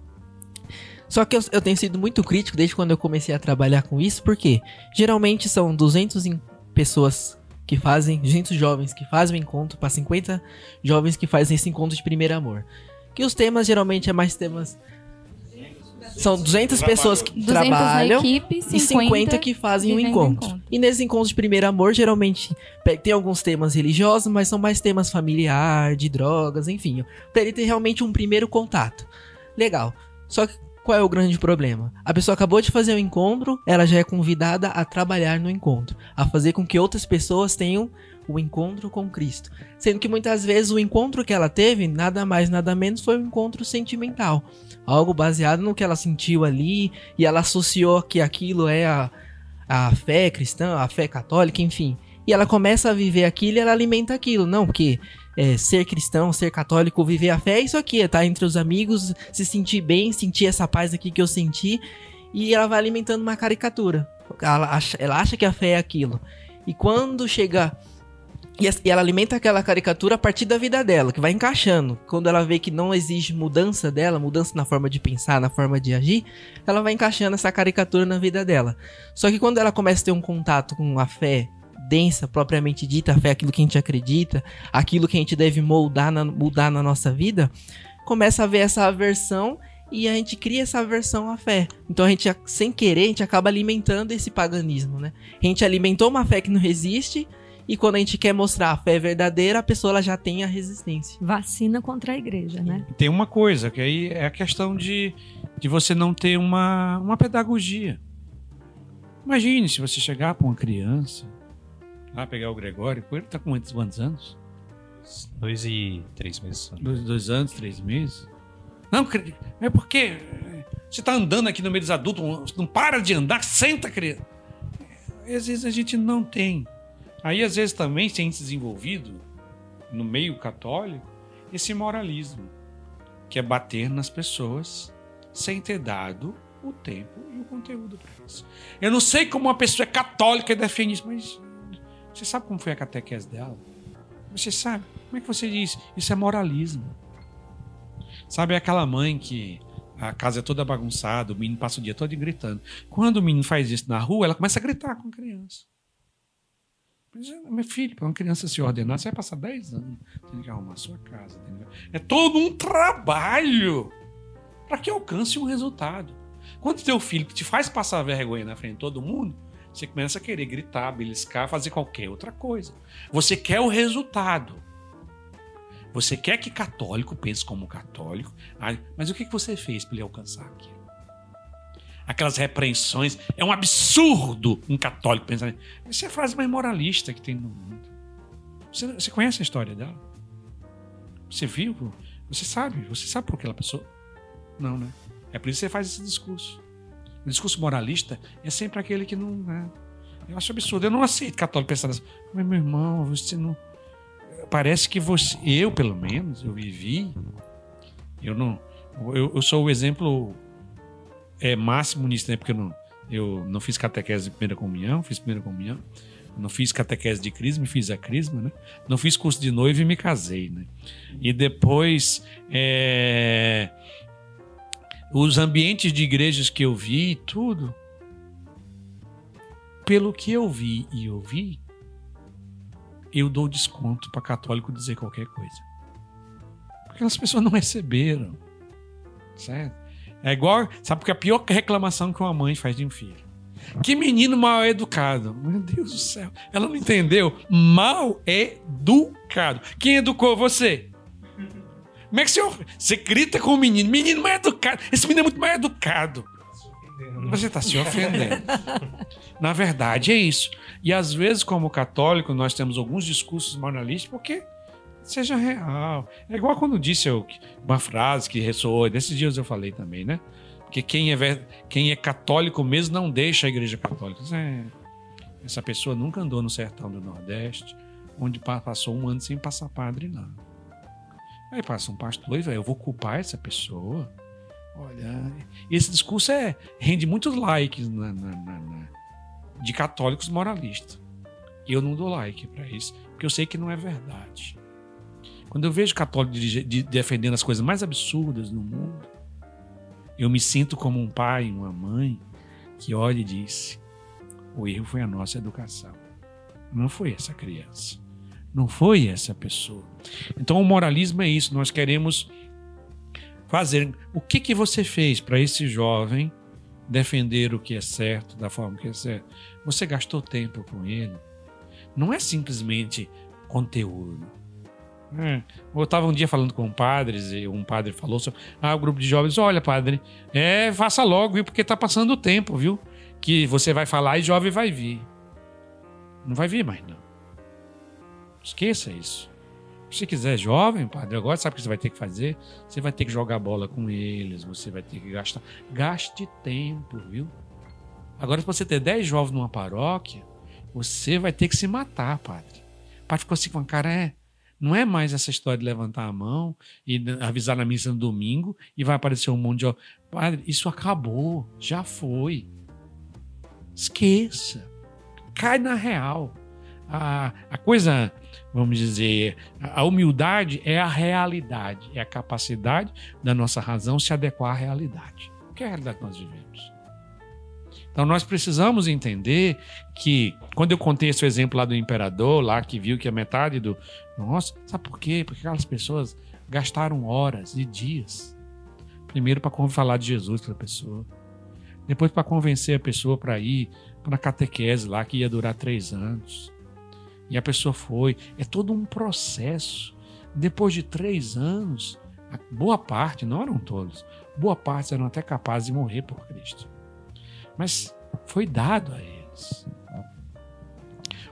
Só que eu, eu, tenho sido muito crítico desde quando eu comecei a trabalhar com isso, porque geralmente são 200 pessoas que fazem, 200 jovens que fazem o encontro, para 50 jovens que fazem esse encontro de primeiro amor. Que os temas geralmente é mais temas. São 200 pessoas que 200 trabalham equipe, e 50 que fazem o vivendo encontro. encontro. E nesses encontros de primeiro amor, geralmente tem alguns temas religiosos, mas são mais temas familiar, de drogas, enfim. Pra ele ter realmente um primeiro contato. Legal. Só que qual é o grande problema? A pessoa acabou de fazer o encontro, ela já é convidada a trabalhar no encontro, a fazer com que outras pessoas tenham o encontro com Cristo. Sendo que muitas vezes o encontro que ela teve, nada mais, nada menos, foi um encontro sentimental. Algo baseado no que ela sentiu ali e ela associou que aquilo é a, a fé cristã, a fé católica, enfim. E ela começa a viver aquilo e ela alimenta aquilo. Não, porque é, ser cristão, ser católico, viver a fé é isso aqui, é estar entre os amigos, se sentir bem, sentir essa paz aqui que eu senti. E ela vai alimentando uma caricatura. Ela acha, ela acha que a fé é aquilo. E quando chega e ela alimenta aquela caricatura a partir da vida dela, que vai encaixando. Quando ela vê que não exige mudança dela, mudança na forma de pensar, na forma de agir, ela vai encaixando essa caricatura na vida dela. Só que quando ela começa a ter um contato com a fé densa, propriamente dita, a fé é aquilo que a gente acredita, aquilo que a gente deve moldar na, mudar na nossa vida, começa a ver essa aversão e a gente cria essa aversão à fé. Então a gente, sem querer, a gente acaba alimentando esse paganismo, né? A gente alimentou uma fé que não resiste e quando a gente quer mostrar a fé verdadeira, a pessoa ela já tem a resistência. Vacina contra a igreja, né? Tem uma coisa, que aí é a questão de, de você não ter uma, uma pedagogia. Imagine se você chegar para uma criança, lá pegar o Gregório, ele tá com quantos, quantos anos? Dois e três meses. Dois, dois anos, três meses? Não, é porque você tá andando aqui no meio dos adultos, não para de andar, senta, criança. Às vezes a gente não tem. Aí, às vezes, também tem se desenvolvido no meio católico esse moralismo, que é bater nas pessoas sem ter dado o tempo e o conteúdo para isso. Eu não sei como uma pessoa é católica e defende isso, mas você sabe como foi a catequese dela? Você sabe? Como é que você diz? Isso é moralismo. Sabe aquela mãe que a casa é toda bagunçada, o menino passa o dia todo gritando. Quando o menino faz isso na rua, ela começa a gritar com a criança. Meu filho, para uma criança se ordenar, você vai passar 10 anos. Tem que arrumar a sua casa. que- É todo um trabalho para que alcance um resultado. Quando teu filho te faz passar vergonha na frente de todo mundo, você começa a querer gritar, beliscar, fazer qualquer outra coisa. Você quer o resultado. Você quer que católico pense como católico, Ah, mas o que você fez para ele alcançar aquilo? Aquelas repreensões. É um absurdo um católico pensar. Essa é a frase mais moralista que tem no mundo. Você, você conhece a história dela? Você viu? Você sabe? Você sabe por que ela pensou? Não, né? É por isso que você faz esse discurso. O discurso moralista é sempre aquele que não. Né? Eu acho absurdo. Eu não aceito católico pensar assim. Mas, meu irmão, você não parece que você, eu pelo menos, eu vivi, eu não, eu, eu sou o exemplo é, máximo nisso, né? Porque eu não, eu não fiz catequese de primeira comunhão, fiz primeira comunhão, não fiz catequese de crisma, fiz a crisma, né? Não fiz curso de noivo e me casei, né? E depois, é, os ambientes de igrejas que eu vi, tudo, pelo que eu vi e ouvi, eu dou desconto para católico dizer qualquer coisa. Porque as pessoas não receberam. Certo? É igual. Sabe porque a pior reclamação que uma mãe faz de um filho? Que menino mal educado. Meu Deus do céu. Ela não entendeu. Mal educado. Quem educou você? Como é que você, você grita com o menino? Menino mal educado. Esse menino é muito mal educado. Você está se ofendendo. Na verdade, é isso. E às vezes, como católico, nós temos alguns discursos moralistas porque seja real. É igual quando disse eu, uma frase que ressoou, nesses dias eu falei também, né? Porque quem é, quem é católico mesmo não deixa a igreja católica. É- essa pessoa nunca andou no sertão do Nordeste, onde pa- passou um ano sem passar padre, não. Aí passa um pastor e eu vou culpar essa pessoa. Olha, esse discurso é, rende muitos likes na- na- na, de católicos moralistas. Eu não dou like para isso, porque eu sei que não é verdade. Quando eu vejo católico de- defendendo as coisas mais absurdas no mundo, eu me sinto como um pai, uma mãe que olha e diz: o erro foi a nossa educação. Não foi essa criança. Não foi essa pessoa. Então o moralismo é isso. Nós queremos fazer. O que, que você fez para esse jovem defender o que é certo, da forma que é certo? Você gastou tempo com ele? Não é simplesmente conteúdo. É. Eu estava um dia falando com padres e um padre falou sobre. Ah, o grupo de jovens, olha, padre, é, faça logo, viu? Porque tá passando o tempo, viu? Que você vai falar e jovem vai vir. Não vai vir mais, não. Esqueça isso. Se quiser jovem, padre, agora sabe o que você vai ter que fazer? Você vai ter que jogar bola com eles, você vai ter que gastar. Gaste tempo, viu? Agora, se você ter 10 jovens numa paróquia, você vai ter que se matar, padre. O padre ficou assim com a cara, é. Não é mais essa história de levantar a mão e avisar na missa no domingo e vai aparecer um monte de. Padre, isso acabou. Já foi. Esqueça. Cai na real. A, a coisa, vamos dizer, a humildade é a realidade, é a capacidade da nossa razão se adequar à realidade. Que é a realidade que nós vivemos. Então nós precisamos entender que, quando eu contei esse exemplo lá do imperador, lá que viu que a metade do. Nossa, sabe por quê? Porque aquelas pessoas gastaram horas e dias. Primeiro para falar de Jesus para a pessoa. Depois para convencer a pessoa para ir para a catequese lá, que ia durar três anos. E a pessoa foi. É todo um processo. Depois de três anos, boa parte, não eram todos, boa parte eram até capazes de morrer por Cristo mas foi dado a eles.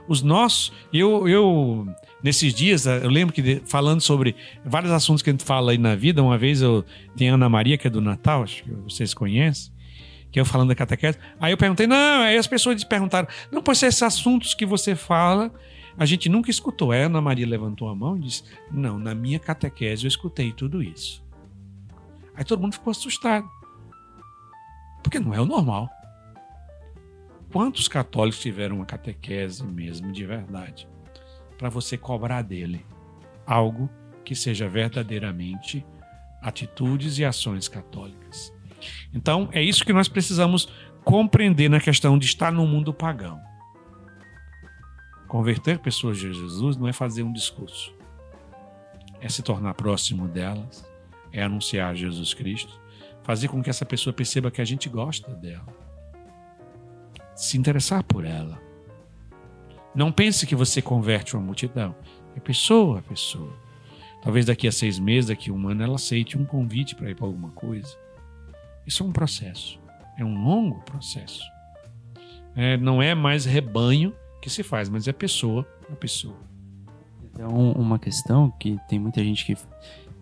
Os nossos, eu, eu nesses dias, eu lembro que falando sobre vários assuntos que a gente fala aí na vida, uma vez eu tinha Ana Maria, que é do Natal, acho que vocês conhecem, que eu falando da catequese. Aí eu perguntei, não, aí as pessoas perguntaram, não, pois esses assuntos que você fala, a gente nunca escutou. Aí a Ana Maria levantou a mão e disse, não, na minha catequese eu escutei tudo isso. Aí todo mundo ficou assustado. Porque não é o normal. Quantos católicos tiveram uma catequese mesmo de verdade? Para você cobrar dele algo que seja verdadeiramente atitudes e ações católicas. Então, é isso que nós precisamos compreender na questão de estar no mundo pagão. Converter pessoas de Jesus não é fazer um discurso, é se tornar próximo delas, é anunciar Jesus Cristo, fazer com que essa pessoa perceba que a gente gosta dela se interessar por ela. Não pense que você converte uma multidão. É pessoa a pessoa. Talvez daqui a seis meses, daqui a um ano, ela aceite um convite para ir para alguma coisa. Isso é um processo. É um longo processo. É, não é mais rebanho que se faz, mas é pessoa a pessoa. Então, uma questão que tem muita gente que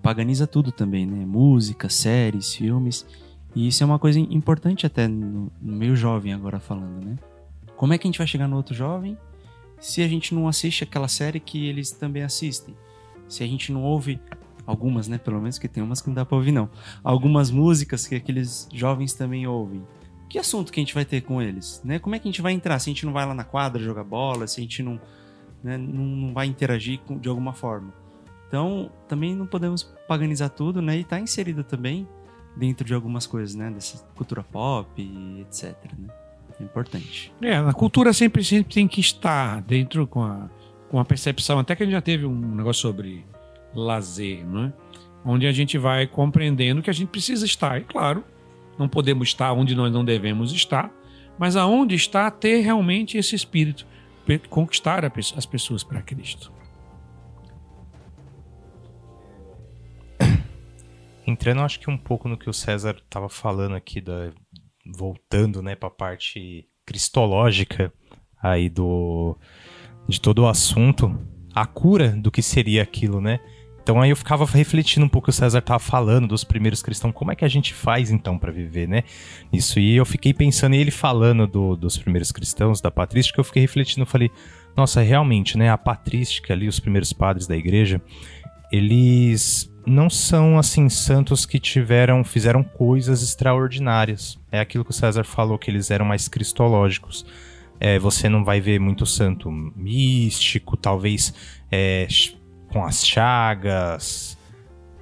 paganiza tudo também, né? Música, séries, filmes. E isso é uma coisa importante até no, no meio jovem agora falando, né? Como é que a gente vai chegar no outro jovem se a gente não assiste aquela série que eles também assistem? Se a gente não ouve algumas, né? Pelo menos que tem umas que não dá pra ouvir, não. Algumas músicas que aqueles jovens também ouvem. Que assunto que a gente vai ter com eles? Né? Como é que a gente vai entrar? Se a gente não vai lá na quadra jogar bola, se a gente não, né, não, não vai interagir com, de alguma forma. Então, também não podemos paganizar tudo, né? E tá inserido também dentro de algumas coisas, né? Dessa cultura pop, etc. Né? É importante. É, a cultura sempre, sempre tem que estar dentro com a, com a percepção. Até que a gente já teve um negócio sobre lazer, não é? Onde a gente vai compreendendo que a gente precisa estar. E claro, não podemos estar onde nós não devemos estar, mas aonde está ter realmente esse espírito, conquistar as pessoas para Cristo. Entrando, acho que um pouco no que o César estava falando aqui, da, voltando né, para a parte cristológica aí do, de todo o assunto, a cura do que seria aquilo, né? Então aí eu ficava refletindo um pouco o César estava falando dos primeiros cristãos, como é que a gente faz então para viver, né? Isso e eu fiquei pensando ele falando do, dos primeiros cristãos, da patrística, eu fiquei refletindo, falei, nossa, realmente, né? A patrística ali, os primeiros padres da igreja, eles não são assim santos que tiveram, fizeram coisas extraordinárias. É aquilo que o César falou que eles eram mais cristológicos. É, você não vai ver muito santo místico, talvez é, com as chagas,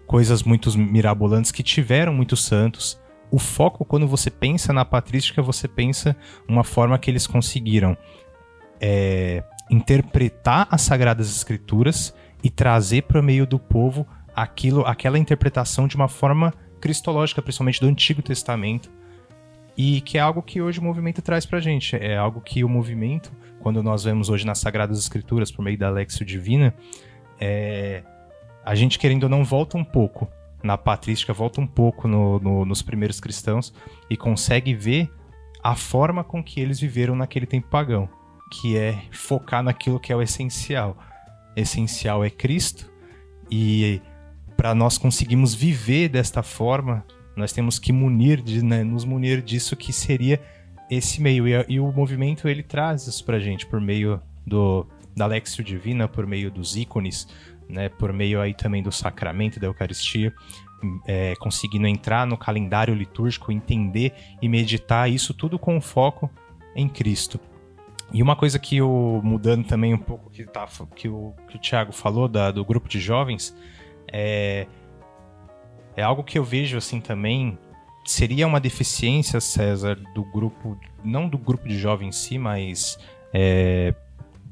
coisas muito mirabolantes que tiveram muitos santos. O foco, quando você pensa na patrística, você pensa uma forma que eles conseguiram é, interpretar as sagradas escrituras e trazer para o meio do povo aquilo, aquela interpretação de uma forma cristológica, principalmente do Antigo Testamento, e que é algo que hoje o movimento traz para a gente. É algo que o movimento, quando nós vemos hoje nas Sagradas Escrituras, por meio da Lexio Divina, é, a gente querendo ou não volta um pouco na patrística, volta um pouco no- no- nos primeiros cristãos e consegue ver a forma com que eles viveram naquele tempo pagão, que é focar naquilo que é o essencial. Essencial é Cristo e para nós conseguirmos viver desta forma, nós temos que munir né, nos munir disso que seria esse meio e, e o movimento ele traz isso pra gente por meio do da Lexio Divina, por meio dos ícones, né, por meio aí também do sacramento da Eucaristia, é, conseguindo entrar no calendário litúrgico, entender e meditar isso tudo com foco em Cristo. E uma coisa que eu, mudando também um pouco que, tá, que, o, que o Thiago falou da- do grupo de jovens, é, é algo que eu vejo assim também. Seria uma deficiência, César, do grupo, não do grupo de jovens em si, mas é,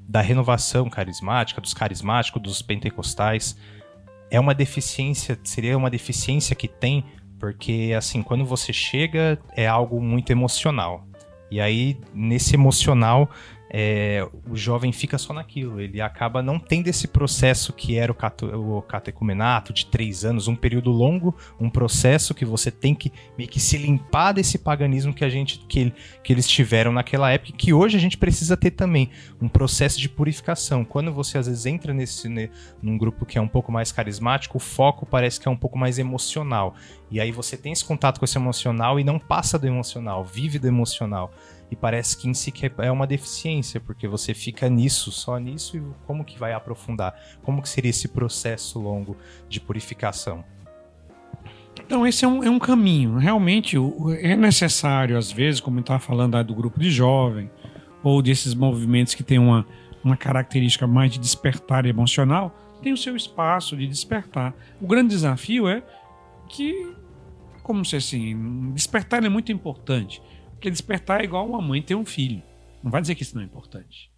da renovação carismática, dos carismáticos, dos pentecostais. É uma deficiência, seria uma deficiência que tem, porque assim, quando você chega, é algo muito emocional. E aí, nesse emocional, é, o jovem fica só naquilo. Ele acaba não tendo esse processo que era o, cato, o catecumenato de três anos, um período longo, um processo que você tem que meio que se limpar desse paganismo que a gente que, que eles tiveram naquela época que hoje a gente precisa ter também um processo de purificação. Quando você às vezes entra nesse né, num grupo que é um pouco mais carismático, o foco parece que é um pouco mais emocional. E aí você tem esse contato com esse emocional e não passa do emocional, vive do emocional. E parece que em si é uma deficiência, porque você fica nisso, só nisso, e como que vai aprofundar? Como que seria esse processo longo de purificação? Então, esse é um, é um caminho. Realmente, é necessário, às vezes, como estava falando aí do grupo de jovem, ou desses movimentos que tem uma, uma característica mais de despertar emocional, tem o seu espaço de despertar. O grande desafio é que, como se assim, despertar é muito importante. Porque despertar é igual uma mãe ter um filho. Não vai dizer que isso não é importante.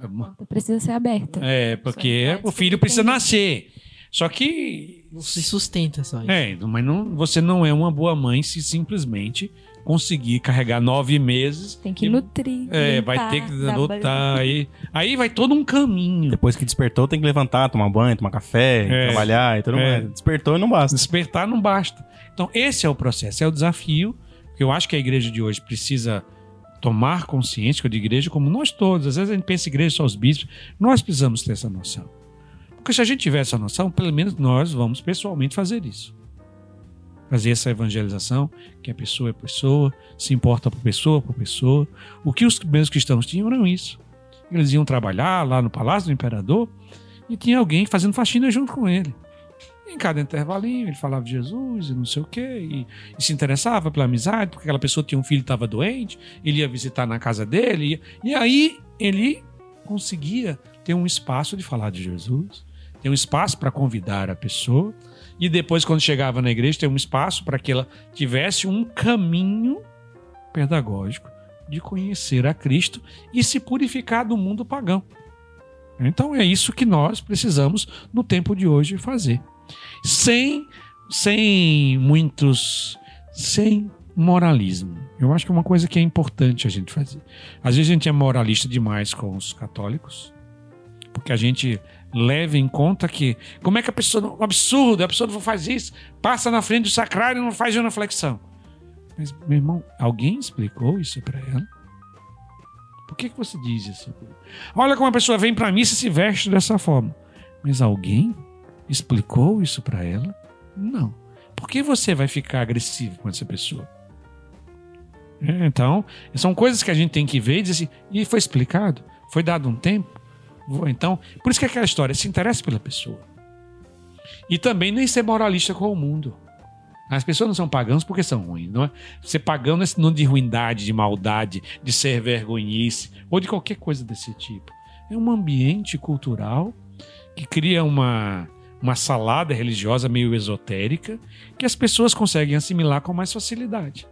É uma- Precisa ser aberta. É, porque o filho precisa nascer. Só que Não se sustenta só isso. é, mas não, você não é uma boa mãe se simplesmente conseguir carregar nove meses. Tem que e- nutrir. É, limpar, vai ter que adotar. Aí, aí vai todo um caminho. Depois que despertou, tem que levantar, tomar banho, tomar café, É. trabalhar e tudo É. mais. Despertou e não basta. Despertar não basta. Então, esse é o processo, é o desafio. Eu acho que a igreja de hoje precisa tomar consciência, que eu igreja como nós todos. Às vezes a gente pensa igreja só os bispos. Nós precisamos ter essa noção. Porque se a gente tiver essa noção, pelo menos nós vamos pessoalmente fazer isso. Fazer essa evangelização, que a pessoa é pessoa, se importa por pessoa, por pessoa. O que os primeiros cristãos tinham era isso. Eles iam trabalhar lá no palácio do imperador e tinha alguém fazendo faxina junto com ele. Em cada intervalinho, ele falava de Jesus e não sei o quê, e, e se interessava pela amizade, porque aquela pessoa tinha um filho que estava doente, ele ia visitar na casa dele, e, e aí ele conseguia ter um espaço de falar de Jesus, ter um espaço para convidar a pessoa, e depois, quando chegava na igreja, ter um espaço para que ela tivesse um caminho pedagógico de conhecer a Cristo e se purificar do mundo pagão. Então é isso que nós precisamos no tempo de hoje fazer sem, sem muitos. sem moralismo. Eu acho que é uma coisa que é importante a gente fazer. Às vezes a gente é moralista demais com os católicos, porque a gente leva em conta que. Como é que a pessoa. Um absurdo, a pessoa não faz isso, passa na frente do sacrário e não faz genuflexão. Mas, meu irmão, alguém explicou isso para ela? Por que, que você diz isso? Olha como a pessoa vem para missa e se veste dessa forma. Mas alguém explicou isso para ela? Não. Por que você vai ficar agressivo com essa pessoa? É, Então, são coisas que a gente tem que ver e dizer assim, e foi explicado? Foi dado um tempo? Então, por isso que é aquela história, se interessa pela pessoa. E também nem ser moralista com o mundo. As pessoas não são pagãos porque são ruins. Não é? Ser pagão não é sinônimo de ruindade, de maldade, de ser vergonhice ou de qualquer coisa desse tipo. É um ambiente cultural que cria uma, uma salada religiosa meio esotérica que as pessoas conseguem assimilar com mais facilidade.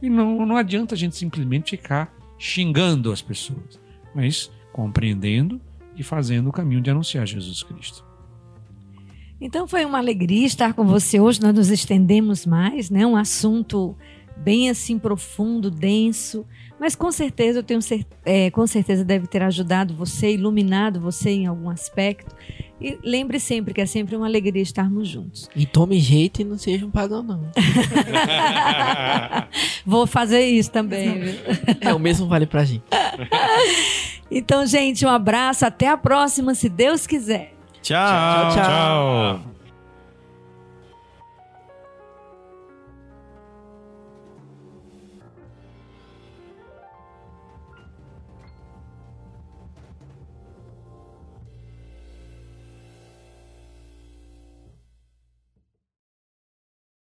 E não, não adianta a gente simplesmente ficar xingando as pessoas, mas compreendendo e fazendo o caminho de anunciar Jesus Cristo. Então foi uma alegria estar com você hoje. Nós nos estendemos mais, né? Um assunto bem assim profundo, denso, mas com certeza eu tenho é, com certeza deve ter ajudado você, iluminado você em algum aspecto. E lembre sempre que é sempre uma alegria estarmos juntos. E tome jeito e não seja um pagão, não. Vou fazer isso também. viu? É, o mesmo vale pra gente. Então, gente, um abraço, até a próxima, se Deus quiser. Tchau. Tchau, tchau. Tchau.